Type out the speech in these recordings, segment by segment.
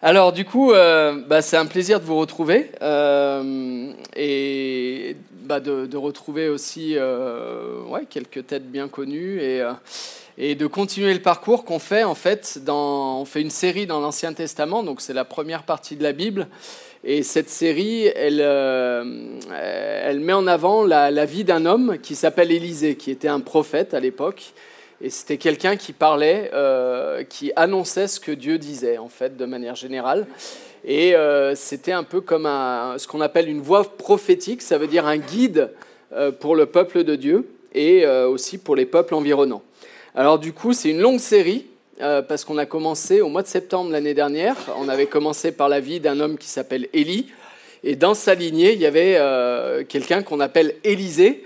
Alors du coup, euh, bah, c'est un plaisir de vous retrouver euh, et bah, de, retrouver aussi euh, quelques têtes bien connues et, de continuer le parcours qu'on fait en fait. On fait une série dans l'Ancien Testament, donc c'est la première partie de la Bible. Et cette série, elle, elle met en avant la, la vie d'un homme qui s'appelle Élisée, qui était un prophète à l'époque et c'était quelqu'un qui parlait, euh, qui annonçait ce que Dieu disait, en fait, de manière générale. Et euh, c'était un peu comme ce qu'on appelle une voix prophétique, ça veut dire un guide euh, pour le peuple de Dieu et aussi pour les peuples environnants. Alors du coup, c'est une longue série, parce qu'on a commencé au mois de septembre l'année dernière. On avait commencé par la vie d'un homme qui s'appelle Élie. Et dans sa lignée, il y avait quelqu'un qu'on appelle Élisée.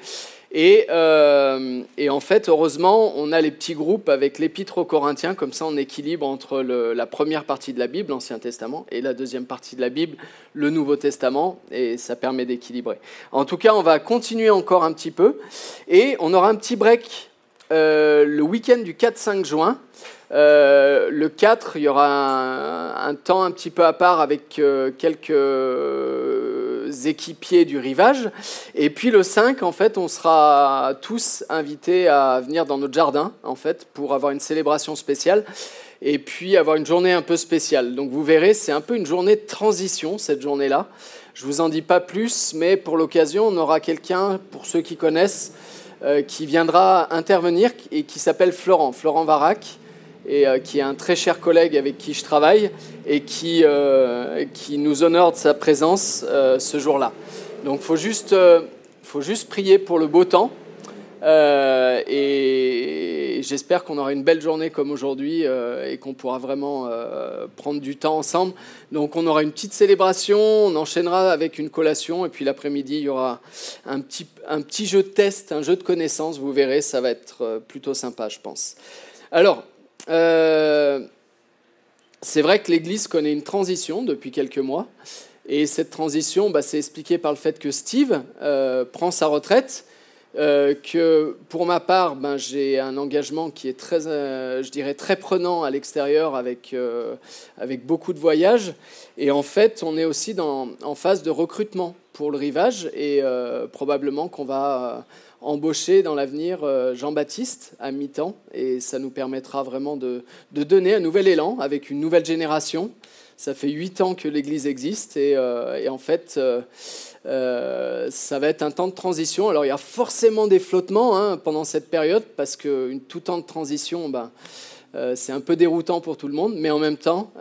Euh, et, en fait, heureusement, on a les petits groupes avec l'épître aux Corinthiens, comme ça on équilibre entre la première partie de la Bible, l'Ancien Testament, et la deuxième partie de la Bible, le Nouveau Testament, et ça permet d'équilibrer. En tout cas, on va continuer encore un petit peu, et on aura un petit break euh, le week-end du 4-5 juin. Euh, le 4, il y aura un, temps un petit peu à part avec quelques équipiers du rivage. Et puis le 5, en fait, on sera tous invités à venir dans notre jardin, en fait, pour avoir une célébration spéciale et puis avoir une journée un peu spéciale. Donc vous verrez, c'est un peu une journée de transition, cette journée-là. Je vous en dis pas plus, mais pour l'occasion, on aura quelqu'un, pour ceux qui connaissent, euh, qui viendra intervenir et qui s'appelle Florent, Florent Varac et euh, qui est un très cher collègue avec qui je travaille et qui, euh, qui nous honore de sa présence euh, ce jour-là. Donc il faut, juste, faut juste prier pour le beau temps. et j'espère qu'on aura une belle journée comme aujourd'hui et qu'on pourra vraiment prendre du temps ensemble. Donc on aura une petite célébration, on enchaînera avec une collation et puis l'après-midi il y aura un petit, un petit jeu de test, un jeu de connaissances, vous verrez, ça va être plutôt sympa je pense. Alors, euh, c'est vrai que l'Église connaît une transition depuis quelques mois. Et cette transition, bah, c'est expliqué par le fait que Steve euh, prend sa retraite, euh, que pour ma part, ben, j'ai un engagement qui est très, je dirais, très prenant à l'extérieur avec, avec beaucoup de voyages. Et en fait, on est aussi dans, en phase de recrutement pour le rivage et probablement qu'on va embaucher dans l'avenir euh, Jean-Baptiste à mi-temps et ça nous permettra vraiment de, donner un nouvel élan avec une nouvelle génération. Ça fait huit ans que l'Église existe et, euh, en fait, euh, ça va être un temps de transition. Alors il y a forcément des flottements hein, pendant cette période parce que tout temps de transition, ben, c'est un peu déroutant pour tout le monde, mais en même temps,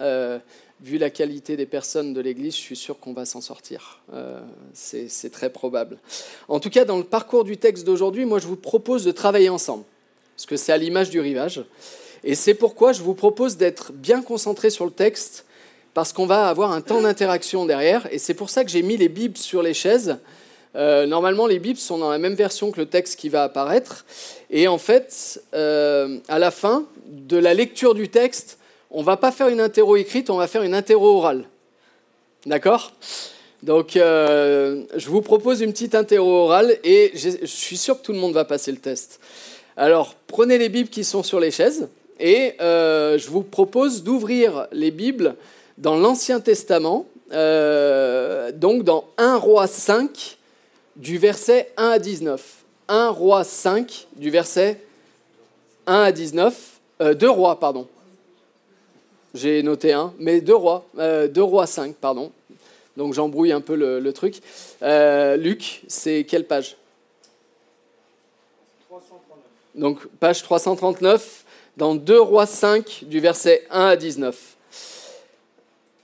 vu la qualité des personnes de l'Église, je suis sûr qu'on va s'en sortir. Euh, c'est très probable. En tout cas, dans le parcours du texte d'aujourd'hui, moi, je vous propose de travailler ensemble, parce que c'est à l'image du rivage. Et c'est pourquoi je vous propose d'être bien concentré sur le texte, parce qu'on va avoir un temps d'interaction derrière. Et c'est pour ça que j'ai mis les Bibles sur les chaises. Euh, normalement, les Bibles sont dans la même version que le texte qui va apparaître. Et en fait, euh, à la fin de la lecture du texte, on va pas faire une interro écrite, on va faire une interro orale. D'accord? Donc, euh, je vous propose une petite interro orale et je suis sûr que tout le monde va passer le test. Alors, prenez les Bibles qui sont sur les chaises et euh, je vous propose d'ouvrir les Bibles dans l'Ancien Testament, euh, donc dans 1 Roi 5, du verset 1 à 19. 1 Roi 5, du verset 1 à 19. 2 Rois, pardon. J'ai noté un, mais deux rois, euh, deux rois 5, pardon. Donc j'embrouille un peu le, truc. Euh, Luc, c'est quelle page 339. Donc page 339, dans 2 rois 5, du verset 1 à 19.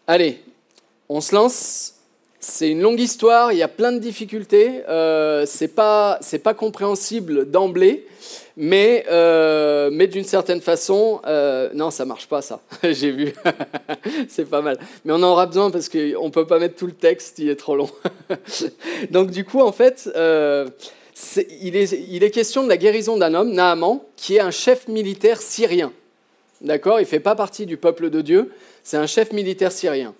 Allez, on se lance. C'est une longue histoire, il y a plein de difficultés. Euh, c'est pas, pas compréhensible d'emblée. Mais, euh, mais d'une certaine façon, euh, non, ça marche pas ça. J'ai vu, c'est pas mal. Mais on en aura besoin parce qu'on peut pas mettre tout le texte, il est trop long. Donc du coup, en fait, euh, il, est, il, est, question de la guérison d'un homme, Naaman, qui est un chef militaire syrien. D'accord? Il fait pas partie du peuple de Dieu. C'est un chef militaire syrien.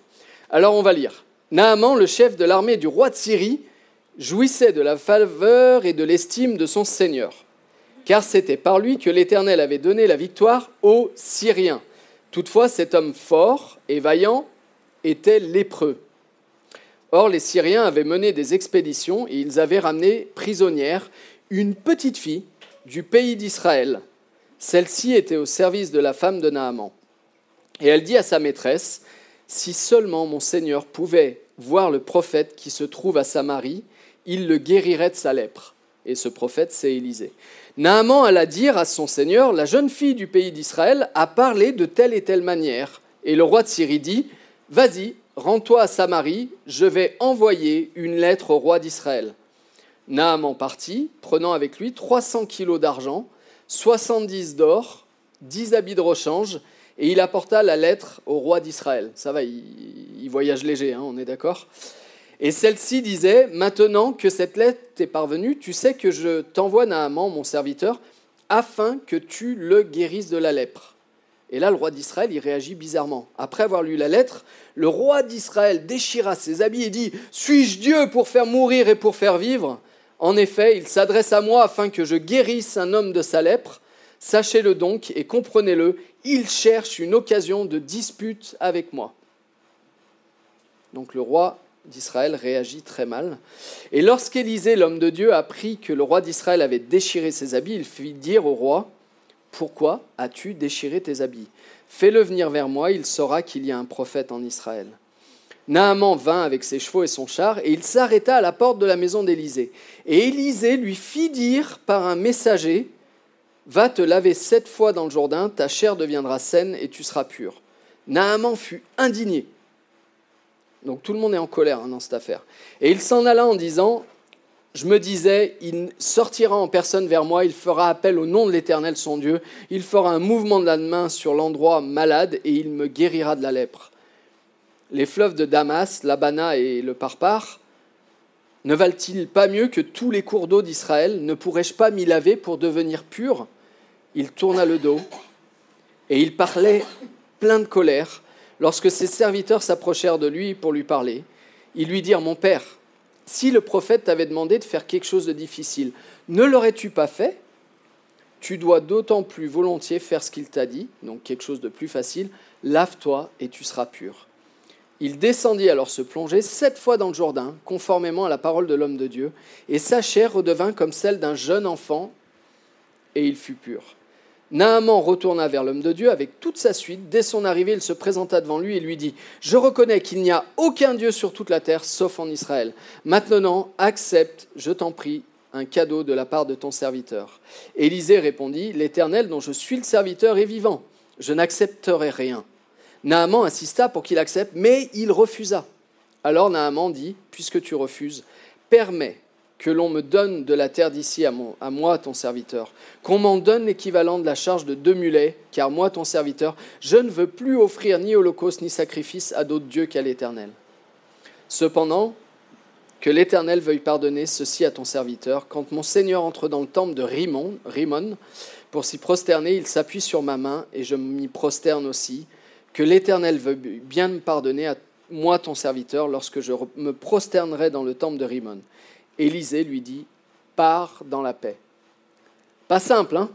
Alors on va lire. Naaman, le chef de l'armée du roi de Syrie, jouissait de la faveur et de l'estime de son seigneur car c'était par lui que l'Éternel avait donné la victoire aux Syriens. Toutefois, cet homme fort et vaillant était lépreux. Or, les Syriens avaient mené des expéditions et ils avaient ramené prisonnière une petite fille du pays d'Israël. Celle-ci était au service de la femme de Naaman. Et elle dit à sa maîtresse, Si seulement mon Seigneur pouvait voir le prophète qui se trouve à Samarie, il le guérirait de sa lèpre. Et ce prophète, c'est Élisée. Naaman alla dire à son Seigneur, La jeune fille du pays d'Israël a parlé de telle et telle manière. Et le roi de Syrie dit, Vas-y, Rends-toi à Samarie, je vais envoyer une lettre au roi d'Israël. Naaman partit, prenant avec lui 300 kilos d'argent, 70 d'or, 10 habits de rechange, et il apporta la lettre au roi d'Israël. Ça va, il, voyage léger, hein, on est d'accord Et celle-ci disait, maintenant que cette lettre t'est parvenue, tu sais que je t'envoie Naaman, mon serviteur, afin que tu le guérisses de la lèpre. Et là, le roi d'Israël, il réagit bizarrement. Après avoir lu la lettre, le roi d'Israël déchira ses habits et dit, Suis-je Dieu pour faire mourir et pour faire vivre? En effet, il s'adresse à moi afin que je guérisse un homme de sa lèpre. Sachez-le donc et comprenez-le, il cherche une occasion de dispute avec moi. Donc le roi d'Israël réagit très mal. Et lorsqu'Élisée, l'homme de Dieu, apprit que le roi d'Israël avait déchiré ses habits, il fit dire au roi, pourquoi as-tu déchiré tes habits? Fais-le venir vers moi, il saura qu'il y a un prophète en Israël. Naaman vint avec ses chevaux et son char, et il s'arrêta à la porte de la maison d'Élysée. Et Élysée lui fit dire par un messager Va te laver sept fois dans le Jourdain, ta chair deviendra saine et tu seras pur. Naaman fut indigné. Donc tout le monde est en colère hein, dans cette affaire. Et il s'en alla en disant je me disais, il sortira en personne vers moi, il fera appel au nom de l'Éternel son Dieu, il fera un mouvement de la main sur l'endroit malade et il me guérira de la lèpre. Les fleuves de Damas, l'Abana et le Parpar, ne valent-ils pas mieux que tous les cours d'eau d'Israël? Ne pourrais-je pas m'y laver pour devenir pur? Il tourna le dos et il parlait plein de colère. Lorsque ses serviteurs s'approchèrent de lui pour lui parler, ils lui dirent Mon père, si le prophète t'avait demandé de faire quelque chose de difficile, ne l'aurais-tu pas fait? Tu dois d'autant plus volontiers faire ce qu'il t'a dit, donc quelque chose de plus facile, lave-toi et tu seras pur. Il descendit alors se plonger sept fois dans le Jourdain, conformément à la parole de l'homme de Dieu, et sa chair redevint comme celle d'un jeune enfant, et il fut pur. Naaman retourna vers l'homme de Dieu avec toute sa suite. Dès son arrivée, il se présenta devant lui et lui dit Je reconnais qu'il n'y a aucun Dieu sur toute la terre sauf en Israël. Maintenant, accepte, je t'en prie, un cadeau de la part de ton serviteur. Élisée répondit L'Éternel dont je suis le serviteur est vivant. Je n'accepterai rien. Naaman insista pour qu'il accepte, mais il refusa. Alors Naaman dit Puisque tu refuses, permets que l'on me donne de la terre d'ici à, moi, ton serviteur, qu'on m'en donne l'équivalent de la charge de deux mulets, car moi, ton serviteur, je ne veux plus offrir ni holocauste ni sacrifice à d'autres dieux qu'à l'Éternel. Cependant, que l'Éternel veuille pardonner ceci à ton serviteur. Quand mon Seigneur entre dans le temple de Rimon, Rimon pour s'y prosterner, il s'appuie sur ma main et je m'y prosterne aussi. Que l'Éternel veuille bien me pardonner à moi, ton serviteur, lorsque je me prosternerai dans le temple de Rimon. Élisée lui dit Pars dans la paix. Pas simple, hein?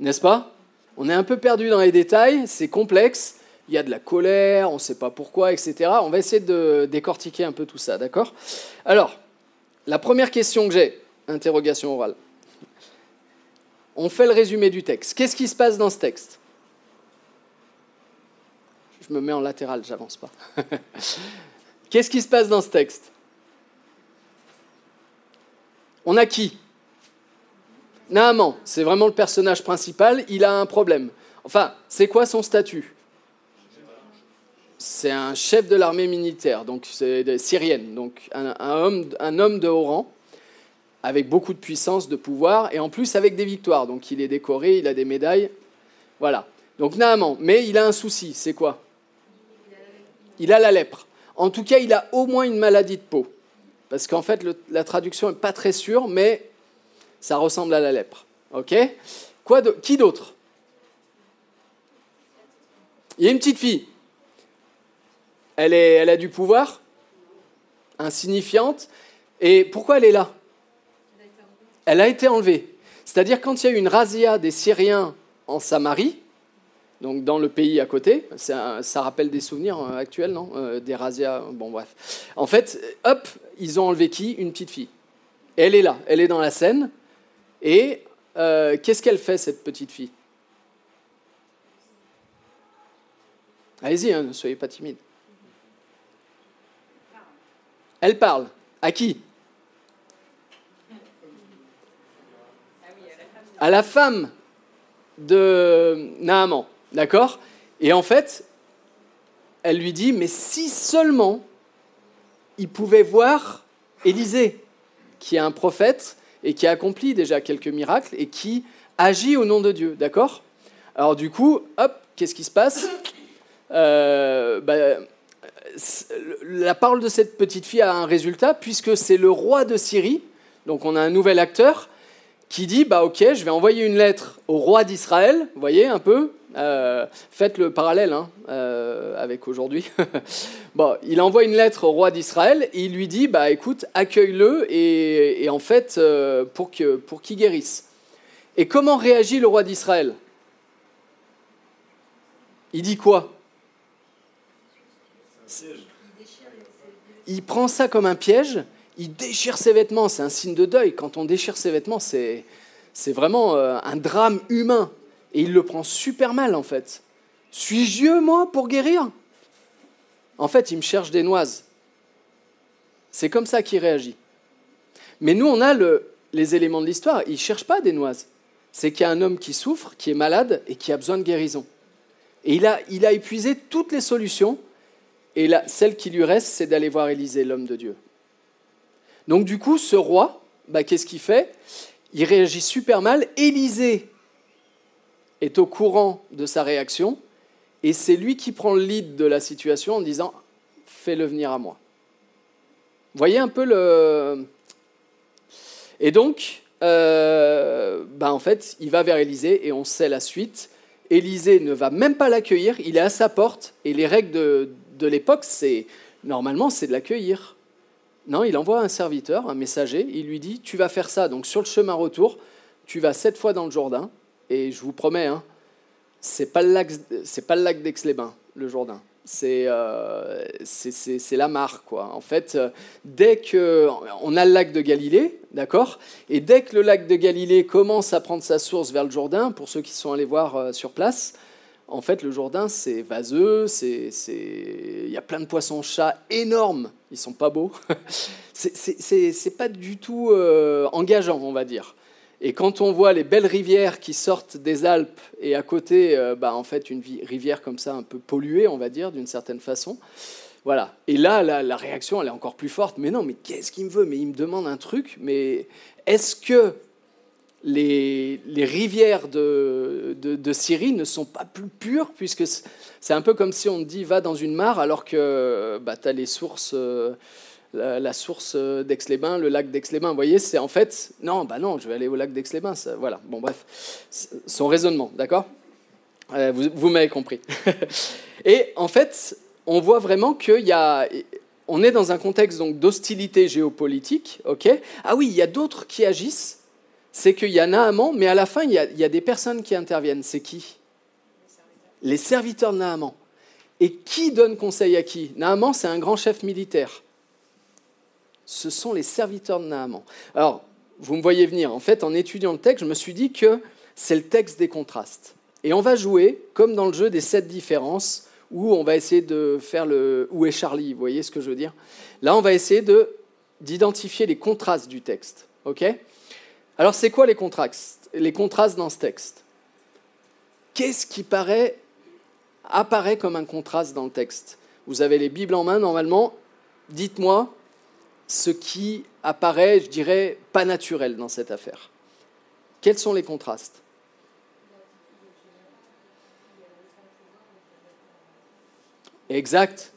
N'est-ce pas? On est un peu perdu dans les détails, c'est complexe, il y a de la colère, on ne sait pas pourquoi, etc. On va essayer de décortiquer un peu tout ça, d'accord? Alors, la première question que j'ai, interrogation orale. On fait le résumé du texte. Qu'est-ce qui se passe dans ce texte? Je me mets en latéral, j'avance pas. Qu'est-ce qui se passe dans ce texte? On a qui? Naaman, c'est vraiment le personnage principal, il a un problème. Enfin, c'est quoi son statut? C'est un chef de l'armée militaire, donc c'est syrienne, donc un, homme, homme de haut rang, avec beaucoup de puissance, de pouvoir, et en plus avec des victoires. Donc il est décoré, il a des médailles. Voilà. Donc Naaman, mais il a un souci, c'est quoi? Il a la lèpre. En tout cas, il a au moins une maladie de peau. Parce qu'en fait, la traduction n'est pas très sûre, mais ça ressemble à la lèpre. OK? Qui d'autre? Il y a une petite fille. Elle, est, elle a du pouvoir, insignifiante. Et pourquoi elle est là? Elle a été enlevée. C'est-à-dire quand il y a eu une razzia des Syriens en Samarie, donc dans le pays à côté. ça rappelle des souvenirs euh, actuels, non euh, Des razzias, bon bref. En fait, hop, ils ont enlevé qui? Une petite fille. elle est là, elle est dans la scène. Et euh, qu'est-ce qu'elle fait, cette petite fille? Allez-y, hein, ne soyez pas timide. Elle parle. À qui? À la femme de Naaman. D'accord? Et en fait, elle lui dit, mais si seulement il pouvait voir Élisée, qui est un prophète et qui a accompli déjà quelques miracles et qui agit au nom de Dieu, d'accord? Alors du coup, hop, qu'est-ce qui se passe? Euh, bah, La parole de cette petite fille a un résultat, puisque c'est le roi de Syrie, donc on a un nouvel acteur, qui dit, bah ok, je vais envoyer une lettre au roi d'Israël, vous voyez un peu, euh, faites le parallèle hein, euh, avec aujourd'hui. bon, il envoie une lettre au roi d'Israël et il lui dit bah, écoute, accueille-le et, en fait, euh, pour qu'il pour guérisse. Et comment réagit le roi d'Israël? Il dit quoi? Il prend ça comme un piège, il déchire ses vêtements, c'est un signe de deuil. Quand on déchire ses vêtements, c'est vraiment un drame humain. Et il le prend super mal, en fait. Suis-je Dieu, moi, pour guérir? En fait, il me cherche des noises. C'est comme ça qu'il réagit. Mais nous, on a le, les éléments de l'histoire. Il ne cherche pas des noises. C'est qu'il y a un homme qui souffre, qui est malade et qui a besoin de guérison. Et il a, épuisé toutes les solutions. Et celle qui lui reste, c'est d'aller voir Élisée, l'homme de Dieu. Donc du coup, ce roi, bah, qu'est-ce qu'il fait? Il réagit super mal. Élisée est au courant de sa réaction et c'est lui qui prend le lead de la situation en disant fais-le venir à moi. Voyez un peu le. Et donc, euh, ben en fait, il va vers Élisée et on sait la suite. Élisée ne va même pas l'accueillir, il est à sa porte et les règles de, de l'époque, c'est normalement c'est de l'accueillir. Non, il envoie un serviteur, un messager, il lui dit tu vas faire ça. Donc sur le chemin retour, tu vas sept fois dans le Jourdain et je vous promets, hein, c'est pas le lac, lac d'Aix-les-Bains, le Jourdain. C'est, euh, la mare, quoi. En fait, euh, dès que on a le lac de Galilée, d'accord, et dès que le lac de Galilée commence à prendre sa source vers le Jourdain, pour ceux qui sont allés voir euh, sur place, en fait, le Jourdain, c'est vaseux, c'est, il y a plein de poissons-chats énormes. Ils sont pas beaux. c'est, pas du tout engageant, on va dire. Et quand on voit les belles rivières qui sortent des Alpes et à côté, euh, bah, en fait, une rivière comme ça, un peu polluée, on va dire, d'une certaine façon. Voilà. Et là, la, réaction, elle est encore plus forte. Mais non, mais qu'est-ce qu'il me veut? Mais il me demande un truc. Mais est-ce que les, rivières de, Syrie ne sont pas plus pures? Puisque c'est un peu comme si on dit va dans une mare alors que bah, tu as les sources. Euh, la, source d'Aix-les-Bains, le lac d'Aix-les-Bains. Vous voyez, c'est en fait, non, bah non, je vais aller au lac d'Aix-les-Bains. Voilà, bon, bref, son raisonnement, d'accord? Euh, Vous, m'avez compris. Et en fait, on voit vraiment qu'il y a. On est dans un contexte donc d'hostilité géopolitique, ok? Ah oui, il y a d'autres qui agissent. C'est qu'il y a Naaman, mais à la fin, il y a, il y a des personnes qui interviennent. C'est qui? Les serviteurs de Naaman. Et qui donne conseil à qui? Naaman, c'est un grand chef militaire ce sont les serviteurs de Naaman. Alors, vous me voyez venir. En fait, en étudiant le texte, je me suis dit que c'est le texte des contrastes. Et on va jouer, comme dans le jeu des sept différences, où on va essayer de faire le où est Charlie, vous voyez ce que je veux dire? Là, on va essayer de d'identifier les contrastes du texte. OK? Alors, c'est quoi les contrastes? Les contrastes dans ce texte? Qu'est-ce qui paraît apparaît comme un contraste dans le texte? Vous avez les Bibles en main normalement. Dites-moi ce qui apparaît, je dirais, pas naturel dans cette affaire. Quels sont les contrastes? Exact.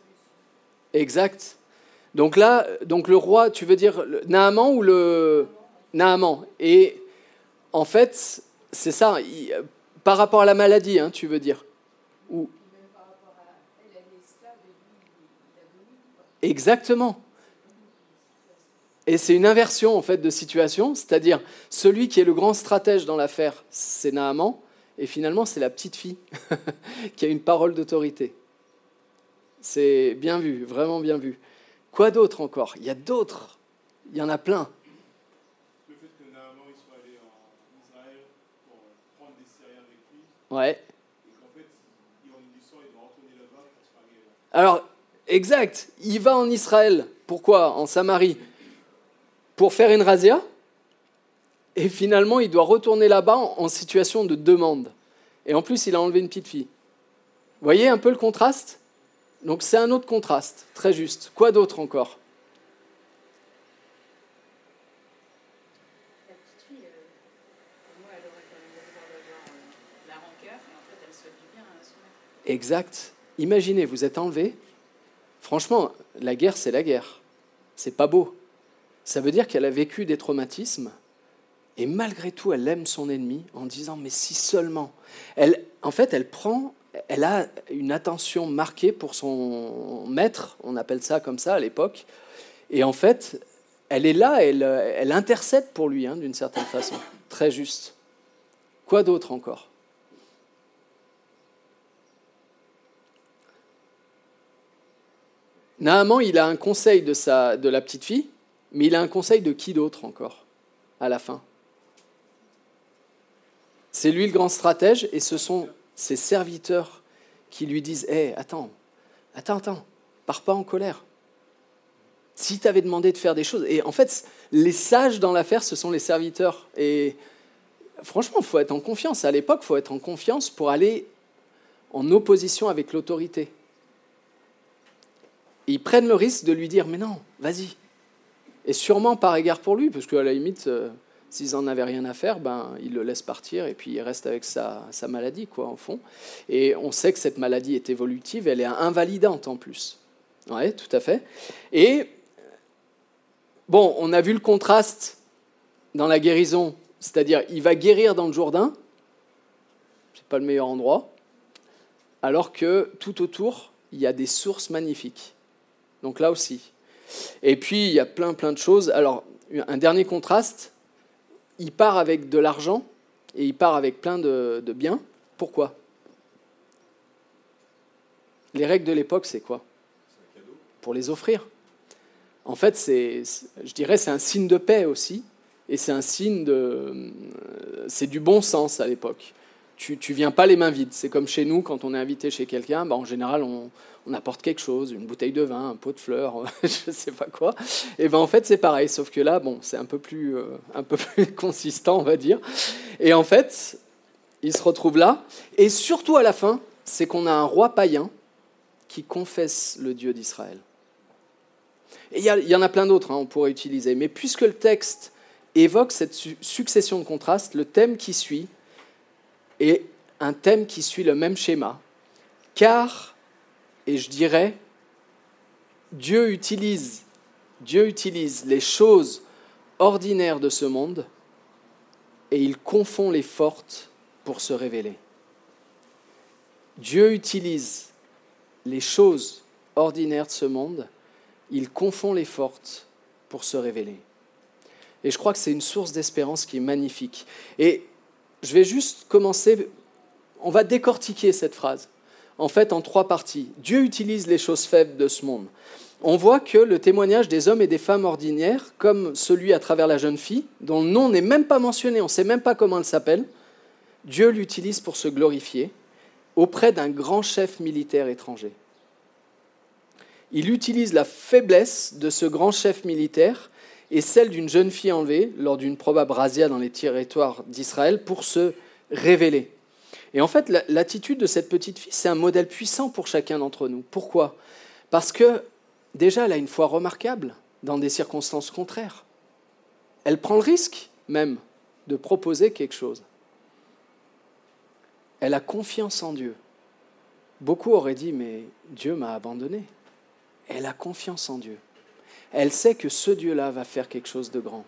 Exact. Donc là, donc le roi, tu veux dire Naaman ou le Naaman? Et en fait, c'est ça, par rapport à la maladie, hein, tu veux dire ou... Exactement. Et c'est une inversion en fait de situation, c'est-à-dire celui qui est le grand stratège dans l'affaire, c'est Naaman, Et finalement, c'est la petite fille qui a une parole d'autorité. C'est bien vu, vraiment bien vu. Quoi d'autre encore? Il y a d'autres. Il y en a plein. Le fait que Naaman il soit allé en Israël pour prendre des Syriens avec lui, Ouais. et qu'en fait, il en il doit retourner là-bas pour se faire. Alors, exact. Il va en Israël. Pourquoi? En Samarie. Pour faire une razzia. Et finalement, il doit retourner là-bas en situation de demande. Et en plus, il a enlevé une petite fille. Vous voyez un peu le contraste? Donc c'est un autre contraste, très juste. Quoi d'autre encore? Exact. Imaginez, vous êtes enlevé. Franchement, la guerre, c'est la guerre. C'est pas beau. Ça veut dire qu'elle a vécu des traumatismes et malgré tout, elle aime son ennemi en disant mais si seulement. En fait, elle prend, elle a une attention marquée pour son maître, on appelle ça comme ça à l'époque. Et en fait, elle est là, elle, elle intercède pour lui hein, d'une certaine façon. Très juste. Quoi d'autre encore? Naaman, il a un conseil de, sa, de la petite fille, mais il a un conseil de qui d'autre encore, à la fin? C'est lui le grand stratège, et ce sont ses serviteurs qui lui disent Hé, attends, attends, attends, pars pas en colère. Si tu avais demandé de faire des choses. Et en fait, les sages dans l'affaire, ce sont les serviteurs. Et franchement, il faut être en confiance. À l'époque, il faut être en confiance pour aller en opposition avec l'autorité. Ils prennent le risque de lui dire Mais non, vas-y. Et sûrement par égard pour lui, parce qu'à la limite, euh, s'ils n'en avaient rien à faire, ben, ils le laissent partir et puis il reste avec sa, sa maladie, quoi, au fond. Et on sait que cette maladie est évolutive, elle est invalidante en plus. Oui, tout à fait. Et bon, on a vu le contraste dans la guérison, c'est-à-dire il va guérir dans le Jourdain, c'est pas le meilleur endroit, alors que tout autour, il y a des sources magnifiques. Donc là aussi. Et puis, il y a plein, plein de choses. Alors, un dernier contraste, il part avec de l'argent et il part avec plein de, biens. Pourquoi? Les règles de l'époque, c'est quoi? Pour les offrir. En fait, c'est, je dirais, c'est un signe de paix aussi, et c'est un signe de, c'est du bon sens à l'époque. Tu, tu viens pas les mains vides. C'est comme chez nous, quand on est invité chez quelqu'un, bah, en général, on, on apporte quelque chose, une bouteille de vin, un pot de fleurs, je sais pas quoi. Et ben en fait c'est pareil, sauf que là, bon, c'est un peu plus, euh, un peu plus consistant, on va dire. Et en fait, il se retrouve là, et surtout à la fin, c'est qu'on a un roi païen qui confesse le Dieu d'Israël. Et il y, y en a plein d'autres, hein, on pourrait utiliser. Mais puisque le texte évoque cette su- succession de contrastes, le thème qui suit est un thème qui suit le même schéma. Car, et je dirais, Dieu utilise, Dieu utilise les choses ordinaires de ce monde et il confond les fortes pour se révéler. Dieu utilise les choses ordinaires de ce monde, il confond les fortes pour se révéler. Et je crois que c'est une source d'espérance qui est magnifique. Et je vais juste commencer, on va décortiquer cette phrase, en fait en trois parties. Dieu utilise les choses faibles de ce monde. On voit que le témoignage des hommes et des femmes ordinaires, comme celui à travers la jeune fille, dont le nom n'est même pas mentionné, on ne sait même pas comment elle s'appelle, Dieu l'utilise pour se glorifier auprès d'un grand chef militaire étranger. Il utilise la faiblesse de ce grand chef militaire et celle d'une jeune fille enlevée lors d'une probable razzia dans les territoires d'Israël pour se révéler. Et en fait, la- l'attitude de cette petite fille, c'est un modèle puissant pour chacun d'entre nous. Pourquoi? Parce que déjà, elle a une foi remarquable dans des circonstances contraires. Elle prend le risque même de proposer quelque chose. Elle a confiance en Dieu. Beaucoup auraient dit, mais Dieu m'a abandonné. Elle a confiance en Dieu. Elle sait que ce Dieu-là va faire quelque chose de grand.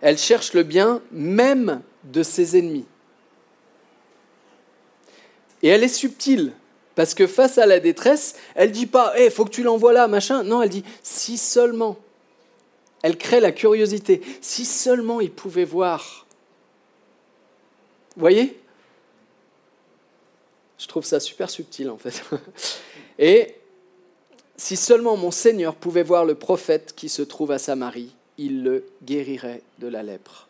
Elle cherche le bien même de ses ennemis. Et elle est subtile, parce que face à la détresse, elle dit pas il faut que tu l'envoies là, machin. Non, elle dit si seulement. Elle crée la curiosité. Si seulement il pouvait voir Vous voyez? Je trouve ça super subtil en fait. Et si seulement mon Seigneur pouvait voir le prophète qui se trouve à Samarie, il le guérirait de la lèpre.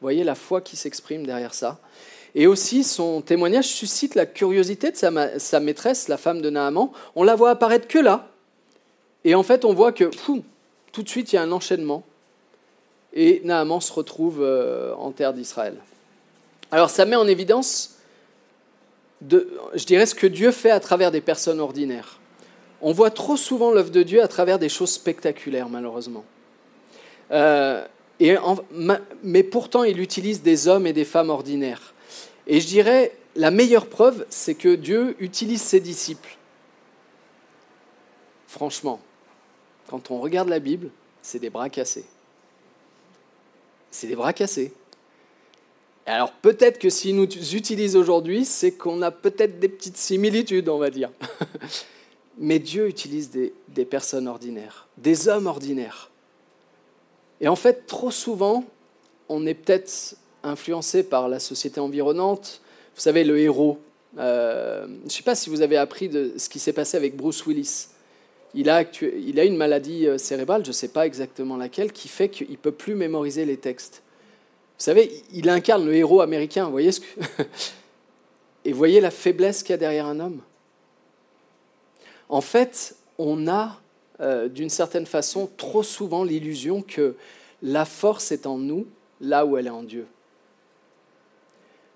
Vous voyez la foi qui s'exprime derrière ça. Et aussi, son témoignage suscite la curiosité de sa, maîtresse, la femme de Naaman. On la voit apparaître que là. Et en fait, on voit que tout de suite, il y a un enchaînement. Et Naaman se retrouve euh, en terre d'Israël. Alors, ça met en évidence, de, je dirais, ce que Dieu fait à travers des personnes ordinaires. On voit trop souvent l'œuvre de Dieu à travers des choses spectaculaires, malheureusement. Euh, mais pourtant, il utilise des hommes et des femmes ordinaires. Et je dirais, la meilleure preuve, c'est que Dieu utilise ses disciples. Franchement, quand on regarde la Bible, c'est des bras cassés. C'est des bras cassés. Alors peut-être que s'il nous utilise aujourd'hui, c'est qu'on a peut-être des petites similitudes, on va dire. Mais Dieu utilise des, personnes ordinaires, des hommes ordinaires. Et en fait, trop souvent, on est peut-être influencé par la société environnante. Vous savez, le héros. Euh, je ne sais pas si vous avez appris de ce qui s'est passé avec Bruce Willis. Il a, une maladie euh, cérébrale, je ne sais pas exactement laquelle, qui fait qu'il ne peut plus mémoriser les textes. Vous savez, il incarne le héros américain. Voyez ce que... Et voyez la faiblesse qu'il y a derrière un homme. En fait, on a, euh, d'une certaine façon, trop souvent l'illusion que la force est en nous, là où elle est en Dieu.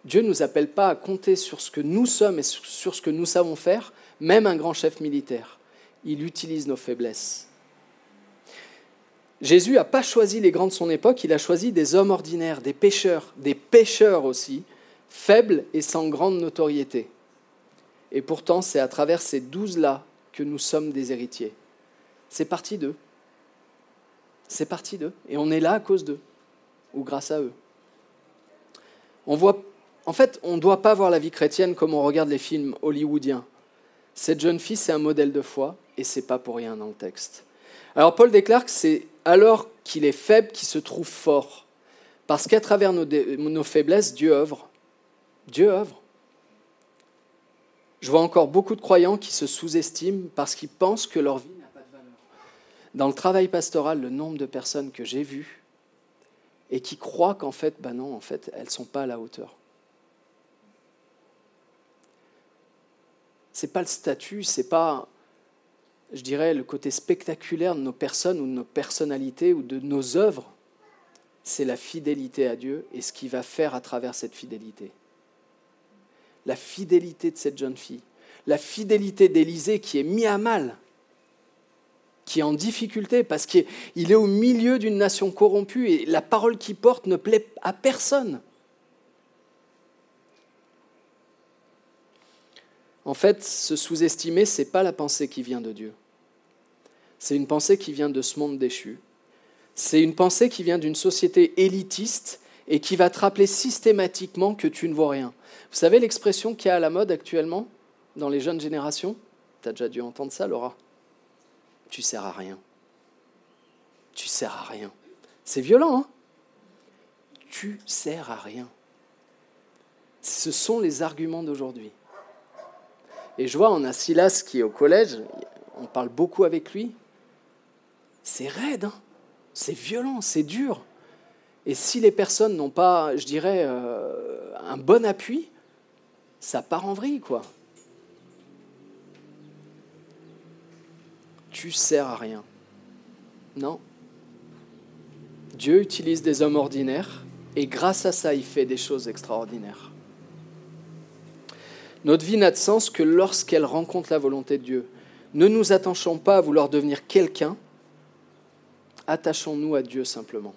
Dieu ne nous appelle pas à compter sur ce que nous sommes et sur ce que nous savons faire, même un grand chef militaire. Il utilise nos faiblesses. Jésus n'a pas choisi les grands de son époque, il a choisi des hommes ordinaires, des pêcheurs, des pêcheurs aussi, faibles et sans grande notoriété. Et pourtant, c'est à travers ces douze-là que nous sommes des héritiers. C'est parti d'eux. C'est parti d'eux. Et on est là à cause d'eux, ou grâce à eux. En fait, on ne doit pas voir la vie chrétienne comme on regarde les films hollywoodiens. Cette jeune fille, c'est un modèle de foi, et c'est pas pour rien dans le texte. Alors Paul déclare que c'est alors qu'il est faible qu'il se trouve fort, parce qu'à travers nos faiblesses, Dieu œuvre. Dieu œuvre. Je vois encore beaucoup de croyants qui se sous-estiment parce qu'ils pensent que leur vie n'a pas de valeur. Dans le travail pastoral, le nombre de personnes que j'ai vues et qui croient qu'en fait, ben non, en fait, elles ne sont pas à la hauteur. c'est pas le statut, c'est pas, je dirais, le côté spectaculaire de nos personnes ou de nos personnalités ou de nos œuvres. C'est la fidélité à Dieu et ce qu'il va faire à travers cette fidélité. La fidélité de cette jeune fille, la fidélité d'Élisée qui est mis à mal, qui est en difficulté parce qu'il est au milieu d'une nation corrompue et la parole qu'il porte ne plaît à personne. En fait, se sous-estimer, ce n'est pas la pensée qui vient de Dieu. C'est une pensée qui vient de ce monde déchu. C'est une pensée qui vient d'une société élitiste et qui va te rappeler systématiquement que tu ne vaux rien. Vous savez l'expression qui est à la mode actuellement dans les jeunes générations? Tu as déjà dû entendre ça, Laura Tu sers à rien. Tu sers à rien. C'est violent, hein? Tu sers à rien. Ce sont les arguments d'aujourd'hui. Et je vois, on a Silas qui est au collège, on parle beaucoup avec lui. C'est raide, hein? C'est violent, c'est dur. Et si les personnes n'ont pas, je dirais, euh, un bon appui, ça part en vrille, quoi. Tu sers à rien. Non. Dieu utilise des hommes ordinaires et grâce à ça, il fait des choses extraordinaires. Notre vie n'a de sens que lorsqu'elle rencontre la volonté de Dieu. Ne nous attachons pas à vouloir devenir quelqu'un, attachons-nous à Dieu simplement.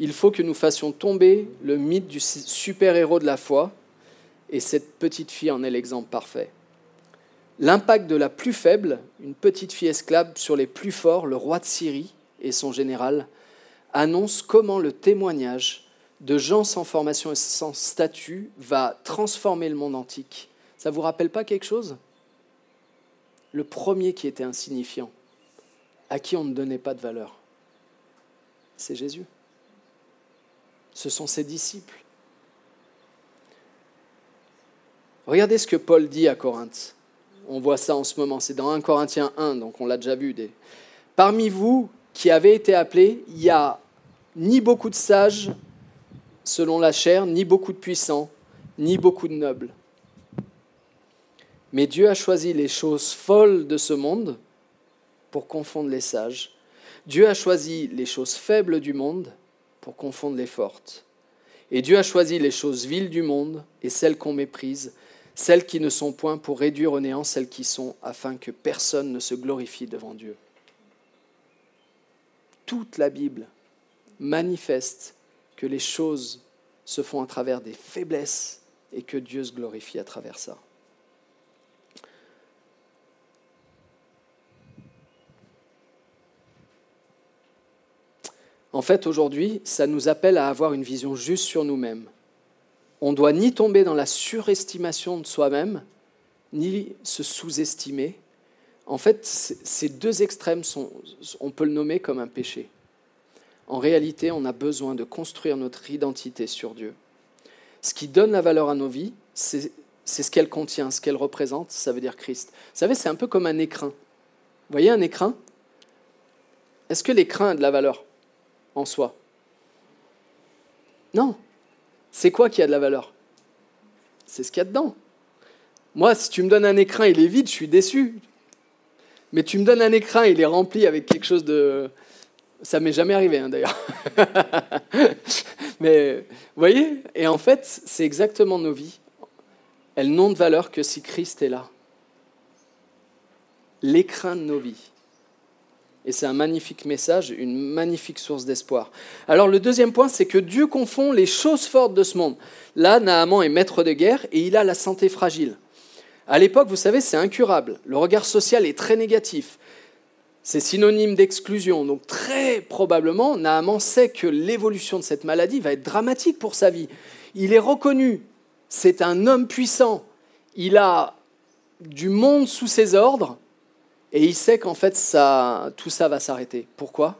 Il faut que nous fassions tomber le mythe du super-héros de la foi, et cette petite fille en est l'exemple parfait. L'impact de la plus faible, une petite fille esclave, sur les plus forts, le roi de Syrie et son général, annonce comment le témoignage de gens sans formation et sans statut va transformer le monde antique. Ça ne vous rappelle pas quelque chose? Le premier qui était insignifiant, à qui on ne donnait pas de valeur, c'est Jésus. Ce sont ses disciples. Regardez ce que Paul dit à Corinthe. On voit ça en ce moment, c'est dans 1 Corinthiens 1, donc on l'a déjà vu. Des... Parmi vous qui avez été appelés, il n'y a ni beaucoup de sages selon la chair, ni beaucoup de puissants, ni beaucoup de nobles. Mais Dieu a choisi les choses folles de ce monde pour confondre les sages. Dieu a choisi les choses faibles du monde pour confondre les fortes. Et Dieu a choisi les choses viles du monde et celles qu'on méprise, celles qui ne sont point pour réduire au néant celles qui sont, afin que personne ne se glorifie devant Dieu. Toute la Bible manifeste que les choses se font à travers des faiblesses et que Dieu se glorifie à travers ça. En fait, aujourd'hui, ça nous appelle à avoir une vision juste sur nous-mêmes. On doit ni tomber dans la surestimation de soi-même, ni se sous-estimer. En fait, ces deux extrêmes, on peut le nommer comme un péché. En réalité, on a besoin de construire notre identité sur Dieu. Ce qui donne la valeur à nos vies, c'est ce qu'elle contient, ce qu'elle représente, ça veut dire Christ. Vous savez, c'est un peu comme un écrin. Vous voyez un écrin? Est-ce que l'écrin a de la valeur? En soi. Non. C'est quoi qui a de la valeur? C'est ce qu'il y a dedans. Moi, si tu me donnes un écran, il est vide, je suis déçu. Mais tu me donnes un écran, il est rempli avec quelque chose de... Ça m'est jamais arrivé, hein, d'ailleurs. Mais, vous voyez? Et en fait, c'est exactement nos vies. Elles n'ont de valeur que si Christ est là. L'écran de nos vies. Et c'est un magnifique message, une magnifique source d'espoir. Alors le deuxième point, c'est que Dieu confond les choses fortes de ce monde. Là, Naaman est maître de guerre et il a la santé fragile. À l'époque, vous savez, c'est incurable. Le regard social est très négatif. C'est synonyme d'exclusion. Donc très probablement, Naaman sait que l'évolution de cette maladie va être dramatique pour sa vie. Il est reconnu. C'est un homme puissant. Il a du monde sous ses ordres. Et il sait qu'en fait, ça, tout ça va s'arrêter. Pourquoi?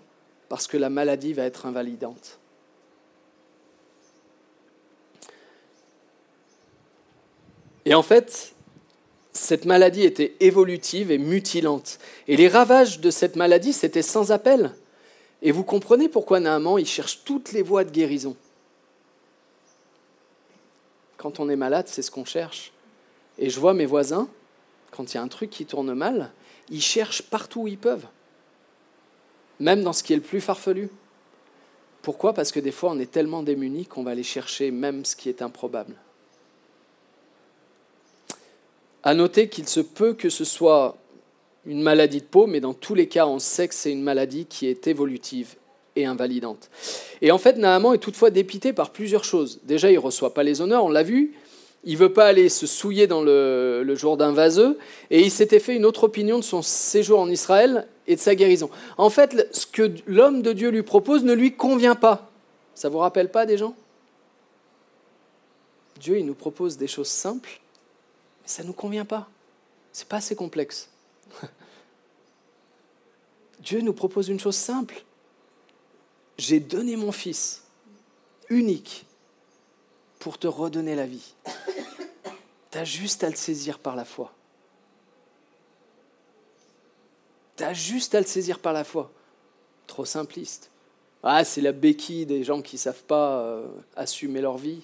Parce que la maladie va être invalidante. Et en fait, cette maladie était évolutive et mutilante. Et les ravages de cette maladie, c'était sans appel. Et vous comprenez pourquoi Naaman, il cherche toutes les voies de guérison. Quand on est malade, c'est ce qu'on cherche. Et je vois mes voisins, quand il y a un truc qui tourne mal, ils cherchent partout où ils peuvent, même dans ce qui est le plus farfelu. Pourquoi? Parce que des fois, on est tellement démunis qu'on va aller chercher même ce qui est improbable. À noter qu'il se peut que ce soit une maladie de peau, mais dans tous les cas, on sait que c'est une maladie qui est évolutive et invalidante. Et en fait, Naaman est toutefois dépité par plusieurs choses. Déjà, il ne reçoit pas les honneurs, on l'a vu. Il veut pas aller se souiller dans le, le Jourdain vaseux, et il s'était fait une autre opinion de son séjour en Israël et de sa guérison. En fait, ce que l'homme de Dieu lui propose ne lui convient pas. Ça vous rappelle pas des gens? Dieu, il nous propose des choses simples, mais ça ne nous convient pas. C'est pas assez complexe. Dieu nous propose une chose simple. J'ai donné mon fils unique pour te redonner la vie. Tu as juste à le saisir par la foi. Tu as juste à le saisir par la foi. Trop simpliste. Ah, c'est la béquille des gens qui ne savent pas euh, assumer leur vie.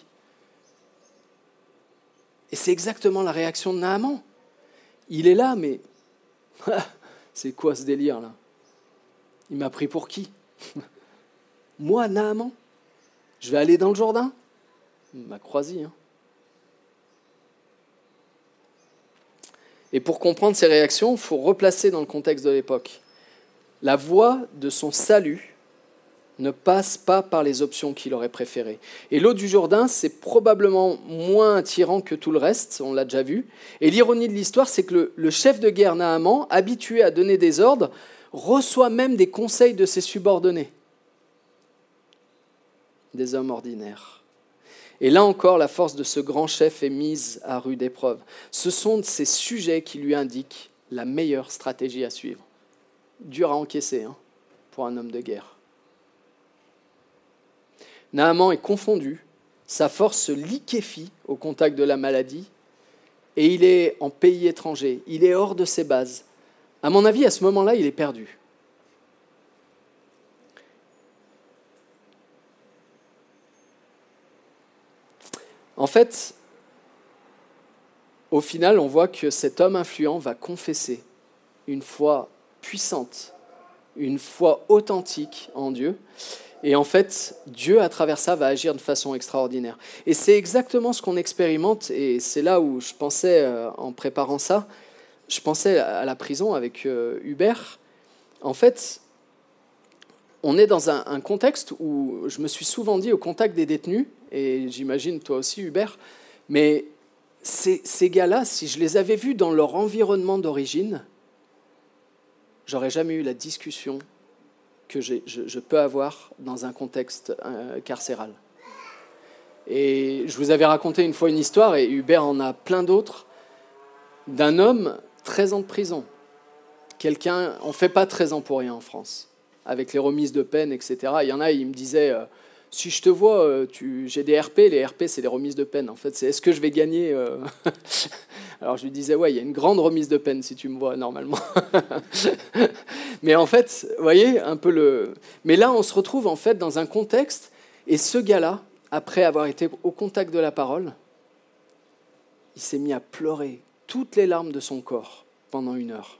Et c'est exactement la réaction de Naaman. Il est là, mais c'est quoi ce délire là? Il m'a pris pour qui? Moi, Naaman? Je vais aller dans le Jourdain? Ma croisie. Hein. Et pour comprendre ces réactions, il faut replacer dans le contexte de l'époque. La voie de son salut ne passe pas par les options qu'il aurait préférées. Et l'eau du Jourdain, c'est probablement moins attirant que tout le reste, on l'a déjà vu. Et l'ironie de l'histoire, c'est que le, chef de guerre Naaman, habitué à donner des ordres, reçoit même des conseils de ses subordonnés, des hommes ordinaires. Et là encore, la force de ce grand chef est mise à rude épreuve. Ce sont ces sujets qui lui indiquent la meilleure stratégie à suivre. Dur à encaisser hein, pour un homme de guerre. Naaman est confondu, sa force se liquéfie au contact de la maladie, et il est en pays étranger, il est hors de ses bases. À mon avis, à ce moment-là, il est perdu. En fait, au final, on voit que cet homme influent va confesser une foi puissante, une foi authentique en Dieu. Et en fait, Dieu, à travers ça, va agir de façon extraordinaire. Et c'est exactement ce qu'on expérimente, et c'est là où je pensais, euh, en préparant ça, je pensais à la prison avec euh, Hubert. En fait, on est dans un, contexte où je me suis souvent dit au contact des détenus, et j'imagine toi aussi Hubert, mais ces, gars-là, si je les avais vus dans leur environnement d'origine, j'aurais jamais eu la discussion que je, peux avoir dans un contexte euh, carcéral. Et je vous avais raconté une fois une histoire, et Hubert en a plein d'autres, d'un homme 13 ans de prison. Quelqu'un, on ne fait pas 13 ans pour rien en France, avec les remises de peine, etc. Il y en a, il me disait, euh, si je te vois, euh, j'ai des RP, les RP c'est les remises de peine. En fait, c'est est-ce que je vais gagner Alors je lui disais, ouais, il y a une grande remise de peine si tu me vois normalement. Mais en fait, vous voyez, un peu le. Mais là, on se retrouve en fait dans un contexte, et ce gars-là, après avoir été au contact de la parole, il s'est mis à pleurer toutes les larmes de son corps pendant une heure.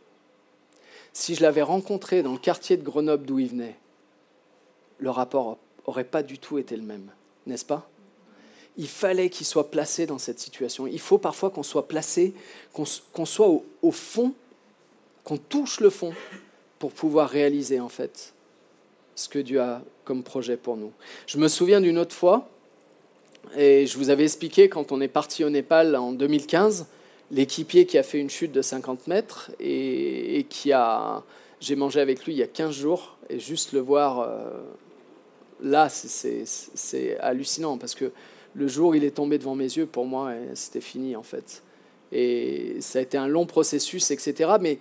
Si je l'avais rencontré dans le quartier de Grenoble d'où il venait, le rapport n'aurait pas du tout été le même, n'est-ce pas? Il fallait qu'il soit placé dans cette situation. Il faut parfois qu'on soit placé, qu'on soit au, fond, qu'on touche le fond pour pouvoir réaliser en fait ce que Dieu a comme projet pour nous. Je me souviens d'une autre fois, et je vous avais expliqué quand on est parti au Népal en 2015, l'équipier qui a fait une chute de 50 mètres et, qui a... J'ai mangé avec lui il y a 15 jours, et juste le voir euh, là, c'est hallucinant parce que le jour où il est tombé devant mes yeux, pour moi, c'était fini en fait. Et ça a été un long processus, etc. Mais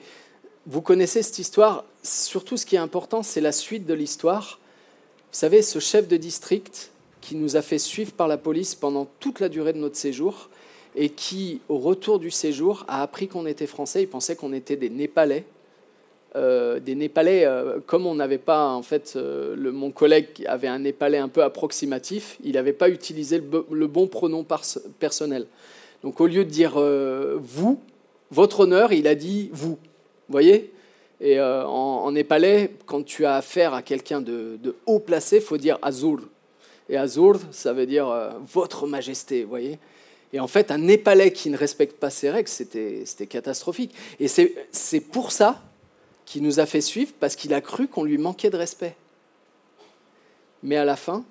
vous connaissez cette histoire. Surtout, ce qui est important, c'est la suite de l'histoire. Vous savez, ce chef de district qui nous a fait suivre par la police pendant toute la durée de notre séjour et qui, au retour du séjour, a appris qu'on était français. Il pensait qu'on était des Népalais. Euh, des Népalais, euh, comme on n'avait pas, en fait, euh, mon collègue avait un Népalais un peu approximatif, il n'avait pas utilisé le, bon pronom personnel. Donc au lieu de dire vous, votre honneur, il a dit vous. Vous voyez? Et en, népalais, quand tu as affaire à quelqu'un de, haut placé, faut dire azur. Et azur, ça veut dire votre majesté, vous voyez? Et en fait, un Népalais qui ne respecte pas ses règles, c'était catastrophique. Et c'est pour ça qui nous a fait suivre parce qu'il a cru qu'on lui manquait de respect. Mais à la fin,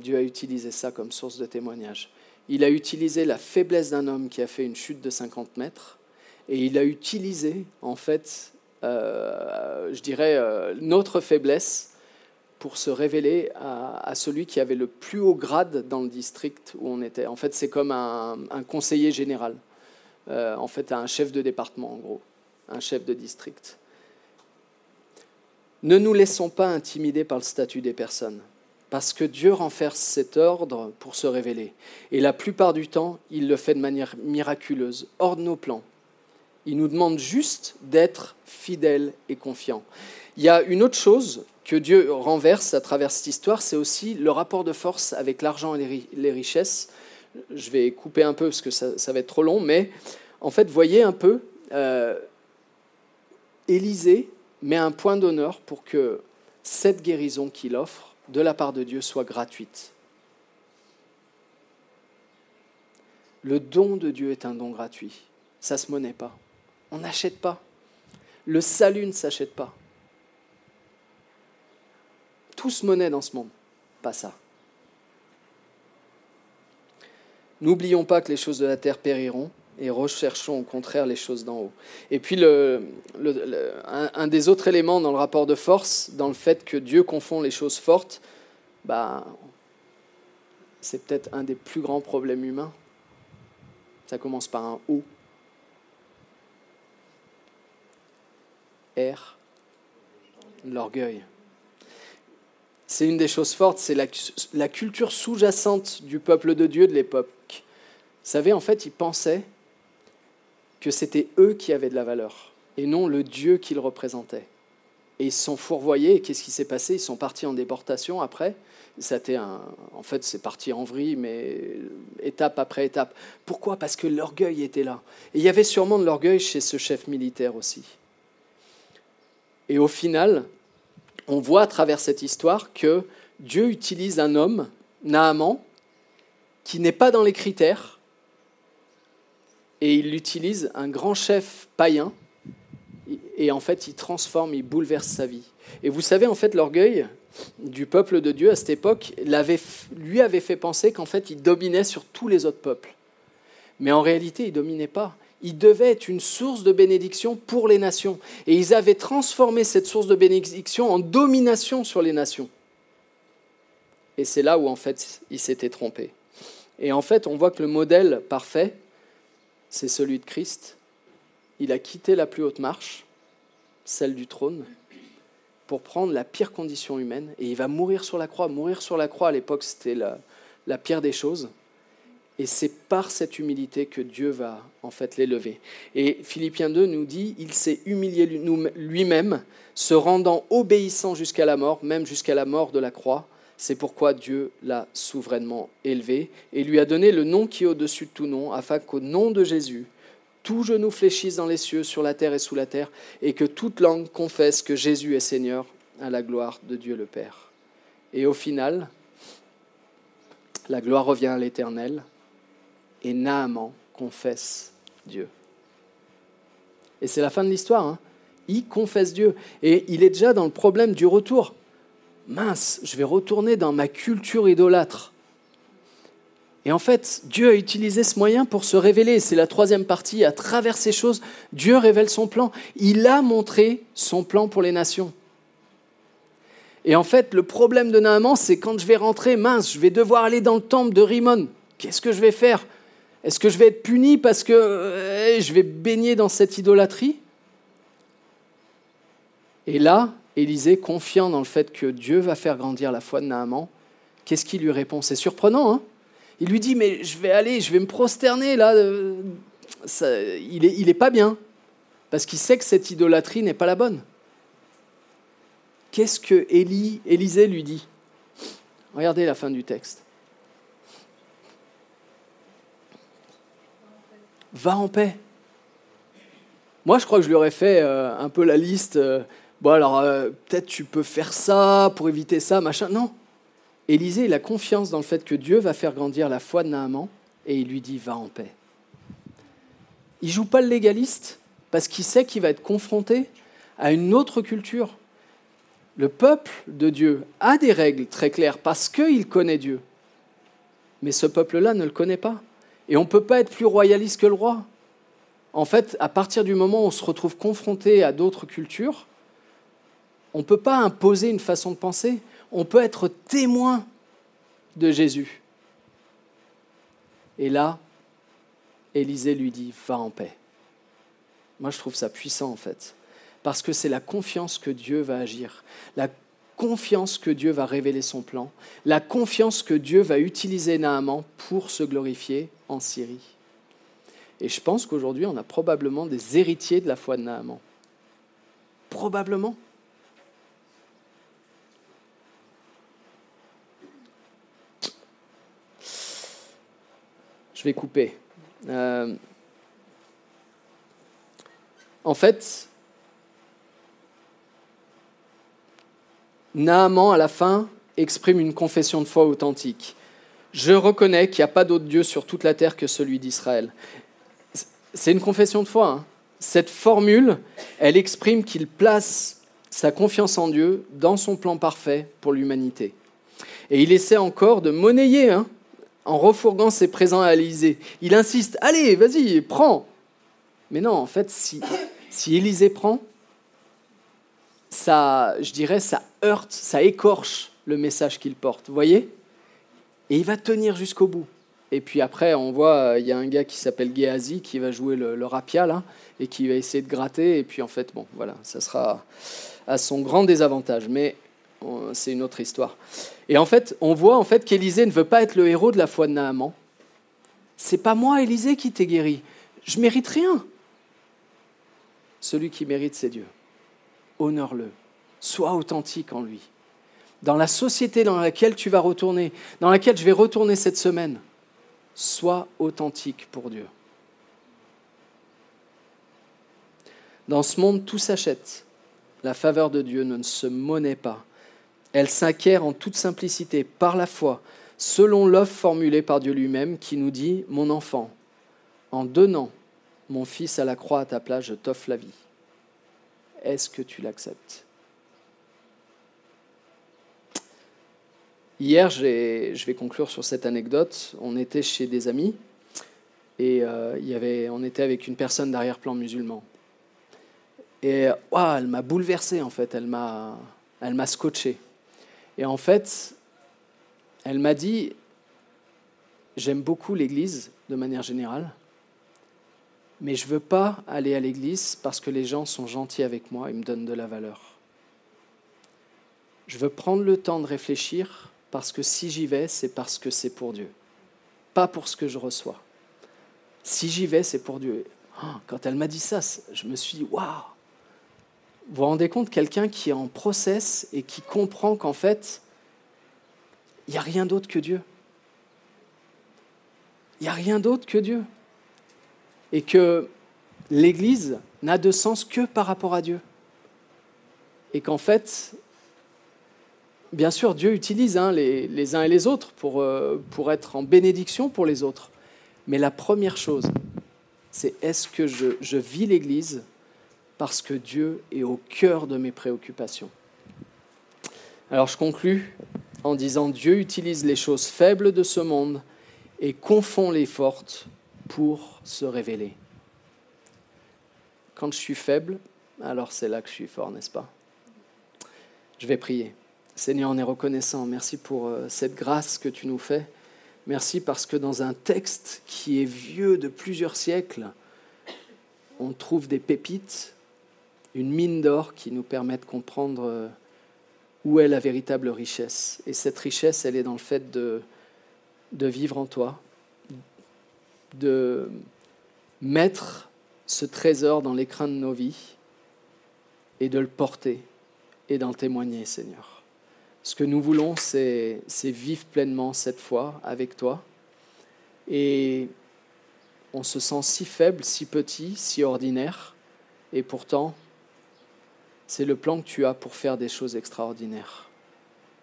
Dieu a utilisé ça comme source de témoignage. Il a utilisé la faiblesse d'un homme qui a fait une chute de 50 mètres et il a utilisé, en fait, euh, je dirais, euh, notre faiblesse pour se révéler à, celui qui avait le plus haut grade dans le district où on était. En fait, c'est comme un, conseiller général, euh, en fait, un chef de département, en gros un chef de district. Ne nous laissons pas intimider par le statut des personnes, parce que Dieu renverse cet ordre pour se révéler. Et la plupart du temps, il le fait de manière miraculeuse, hors de nos plans. Il nous demande juste d'être fidèles et confiants. Il y a une autre chose que Dieu renverse à travers cette histoire, c'est aussi le rapport de force avec l'argent et les richesses. Je vais couper un peu parce que ça, va être trop long, mais en fait, voyez un peu, euh, Élisée met un point d'honneur pour que cette guérison qu'il offre de la part de Dieu soit gratuite. Le don de Dieu est un don gratuit. Ça ne se monnaie pas. On n'achète pas. Le salut ne s'achète pas. Tout se monnaie dans ce monde. Pas ça. N'oublions pas que les choses de la terre périront, et recherchons au contraire les choses d'en haut. Et puis le, un, des autres éléments dans le rapport de force, dans le fait que Dieu confond les choses fortes, bah, c'est peut-être un des plus grands problèmes humains. Ça commence par un O. R. L'orgueil. C'est une des choses fortes, c'est la, culture sous-jacente du peuple de Dieu de l'époque savez, en fait, ils pensaient que c'était eux qui avaient de la valeur et non le Dieu qu'ils représentaient. Et ils se sont fourvoyés. Et qu'est-ce qui s'est passé? Ils sont partis en déportation après. Ça un, en fait, c'est parti en vrille, mais étape après étape. Pourquoi? Parce que l'orgueil était là. Et il y avait sûrement de l'orgueil chez ce chef militaire aussi. Et au final, on voit à travers cette histoire que Dieu utilise un homme, Naaman, qui n'est pas dans les critères, et il utilise un grand chef païen, et en fait, il transforme, il bouleverse sa vie. Et vous savez, en fait, l'orgueil du peuple de Dieu à cette époque lui avait fait penser qu'en fait, il dominait sur tous les autres peuples. Mais en réalité, il ne dominait pas. Il devait être une source de bénédiction pour les nations. Et ils avaient transformé cette source de bénédiction en domination sur les nations. Et c'est là où, en fait, il s'était trompé. Et en fait, on voit que le modèle parfait, c'est celui de Christ. Il a quitté la plus haute marche, celle du trône, pour prendre la pire condition humaine, et il va mourir sur la croix. Mourir sur la croix, à l'époque, c'était la, la, pire des choses. Et c'est par cette humilité que Dieu va en fait l'élever. Et Philippiens 2 nous dit, il s'est humilié lui-même, se rendant obéissant jusqu'à la mort, même jusqu'à la mort de la croix. C'est pourquoi Dieu l'a souverainement élevé et lui a donné le nom qui est au-dessus de tout nom, afin qu'au nom de Jésus, tout genou fléchisse dans les cieux, sur la terre et sous la terre, et que toute langue confesse que Jésus est Seigneur à la gloire de Dieu le Père. Et au final, la gloire revient à l'Éternel, et Naaman confesse Dieu. Et c'est la fin de l'histoire. Hein. Il confesse Dieu. Et il est déjà dans le problème du retour. Mince, je vais retourner dans ma culture idolâtre. Et en fait, Dieu a utilisé ce moyen pour se révéler. C'est la troisième partie. À travers ces choses, Dieu révèle son plan. Il a montré son plan pour les nations. Et en fait, le problème de Naaman, c'est quand je vais rentrer, mince, je vais devoir aller dans le temple de Rimon. Qu'est-ce que je vais faire? Est-ce que je vais être puni parce que euh, je vais baigner dans cette idolâtrie? Et là, Élisée, confiant dans le fait que Dieu va faire grandir la foi de Naaman, qu'est-ce qu'il lui répond? C'est surprenant, hein? Il lui dit, mais je vais aller, je vais me prosterner là. Euh, il n'est est pas bien, parce qu'il sait que cette idolâtrie n'est pas la bonne. Qu'est-ce que Élisée lui dit? Regardez la fin du texte. Va en paix. Moi, je crois que je lui aurais fait euh, un peu la liste. Euh, bon, alors, peut-être tu peux faire ça pour éviter ça, machin. Non, Élisée, il a confiance dans le fait que Dieu va faire grandir la foi de Naaman et il lui dit va en paix. Il joue pas le légaliste parce qu'il sait qu'il va être confronté à une autre culture. Le peuple de Dieu a des règles très claires parce qu'il connaît Dieu. Mais ce peuple-là ne le connaît pas. Et on ne peut pas être plus royaliste que le roi. En fait, à partir du moment où on se retrouve confronté à d'autres cultures, on ne peut pas imposer une façon de penser on peut être témoin de Jésus. Et là, Élisée lui dit, va en paix. Moi, je trouve ça puissant, en fait, parce que c'est la confiance que Dieu va agir, confiance que Dieu va révéler son plan, la confiance que Dieu va utiliser Naaman pour se glorifier en Syrie. Et je pense qu'aujourd'hui, on a probablement des héritiers de la foi de Naaman. Probablement. Je vais couper. Euh, en fait, Naaman, à la fin, exprime une confession de foi authentique. Je reconnais qu'il n'y a pas d'autre Dieu sur toute la terre que celui d'Israël. C'est une confession de foi. Hein. Cette formule, elle exprime qu'il place sa confiance en Dieu dans son plan parfait pour l'humanité. Et il essaie encore de monnayer hein, en refourguant ses présents à Élisée. Il insiste, allez, vas-y, prends. Mais non, en fait, si, si Élisée prend, ça, je dirais, ça heurte, ça écorche le message qu'il porte, vous voyez? Et il va tenir jusqu'au bout. Et puis après, on voit, il y a un gars qui s'appelle Géasi qui va jouer le, le rapia, là, et qui va essayer de gratter. Et puis en fait, bon, voilà, ça sera à son grand désavantage. Mais c'est une autre histoire. Et en fait, on voit en fait qu'Élisée ne veut pas être le héros de la foi de Naaman. C'est pas moi, Élisée, qui t'ai guéri. Je mérite rien. Celui qui mérite, c'est Dieu. Honore-le. Sois authentique en lui. Dans la société dans laquelle tu vas retourner, dans laquelle je vais retourner cette semaine, sois authentique pour Dieu. Dans ce monde, tout s'achète. La faveur de Dieu ne se monnaie pas. Elle s'acquiert en toute simplicité, par la foi, selon l'offre formulée par Dieu lui-même qui nous dit, Mon enfant, en donnant mon fils à la croix à ta place, je t'offre la vie. Est-ce que tu l'acceptes? Hier, je vais conclure sur cette anecdote. On était chez des amis et euh, y avait, on était avec une personne d'arrière-plan musulman. Et elle m'a bouleversé en fait, elle m'a, elle m'a scotché. Et en fait, elle m'a dit, j'aime beaucoup l'Église de manière générale, mais je ne veux pas aller à l'Église parce que les gens sont gentils avec moi et me donnent de la valeur. Je veux prendre le temps de réfléchir parce que si j'y vais, c'est parce que c'est pour Dieu, pas pour ce que je reçois. Si j'y vais, c'est pour Dieu. Oh, quand elle m'a dit ça, je me suis dit, waouh vous vous rendez compte, quelqu'un qui est en process et qui comprend qu'en fait, il n'y a rien d'autre que Dieu. Il n'y a rien d'autre que Dieu. Et que l'Église n'a de sens que par rapport à Dieu. Et qu'en fait, bien sûr, Dieu utilise hein, les, uns et les autres pour, euh, pour être en bénédiction pour les autres. Mais la première chose, c'est est-ce que je, je vis l'Église parce que Dieu est au cœur de mes préoccupations? Alors je conclus en disant Dieu utilise les choses faibles de ce monde et confond les fortes pour se révéler. Quand je suis faible, alors c'est là que je suis fort, n'est-ce pas? Je vais prier. Seigneur, on est reconnaissant. Merci pour euh, cette grâce que tu nous fais. Merci parce que dans un texte qui est vieux de plusieurs siècles, on trouve des pépites une mine d'or qui nous permet de comprendre euh, où est la véritable richesse. Et cette richesse, elle est dans le fait de, de vivre en toi, de mettre ce trésor dans l'écran de nos vies et de le porter et d'en témoigner, Seigneur. Ce que nous voulons, c'est vivre pleinement cette foi avec toi. Et on se sent si faible, si petit, si ordinaire, et pourtant, c'est le plan que tu as pour faire des choses extraordinaires.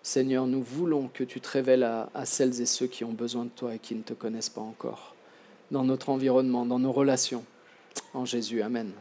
Seigneur, nous voulons que tu te révèles à, celles et ceux qui ont besoin de toi et qui ne te connaissent pas encore, dans notre environnement, dans nos relations. En Jésus, Amen.